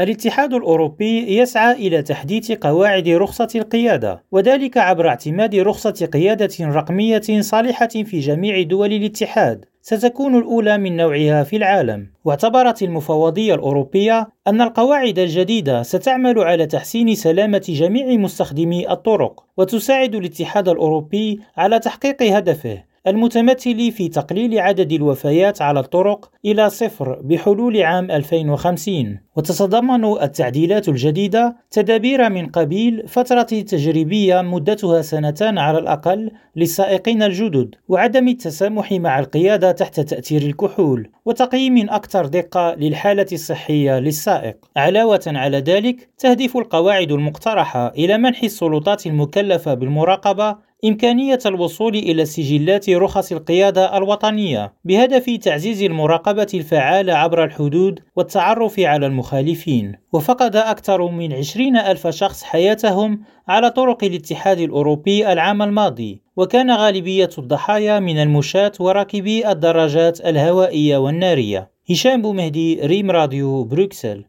الاتحاد الأوروبي يسعى إلى تحديث قواعد رخصة القيادة وذلك عبر اعتماد رخصة قيادة رقمية صالحة في جميع دول الاتحاد. ستكون الأولى من نوعها في العالم. واعتبرت المفوضية الأوروبية أن القواعد الجديدة ستعمل على تحسين سلامة جميع مستخدمي الطرق وتساعد الاتحاد الأوروبي على تحقيق هدفه. المتمثل في تقليل عدد الوفيات على الطرق إلى صفر بحلول عام 2050 وتتضمن التعديلات الجديدة تدابير من قبيل فترة تجريبية مدتها سنتان على الأقل للسائقين الجدد وعدم التسامح مع القيادة تحت تأثير الكحول وتقييم أكثر دقة للحالة الصحية للسائق. علاوة على ذلك تهدف القواعد المقترحة إلى منح السلطات المكلفة بالمراقبة إمكانية الوصول إلى سجلات رخص القيادة الوطنية بهدف تعزيز المراقبة الفعالة عبر الحدود والتعرف على المخالفين. وفقد أكثر من عشرين ألف شخص حياتهم على طرق الاتحاد الأوروبي العام الماضي. وكان غالبية الضحايا من المشاة وراكبي الدراجات الهوائية والنارية. هشام بومهدي ريم راديو بروكسل.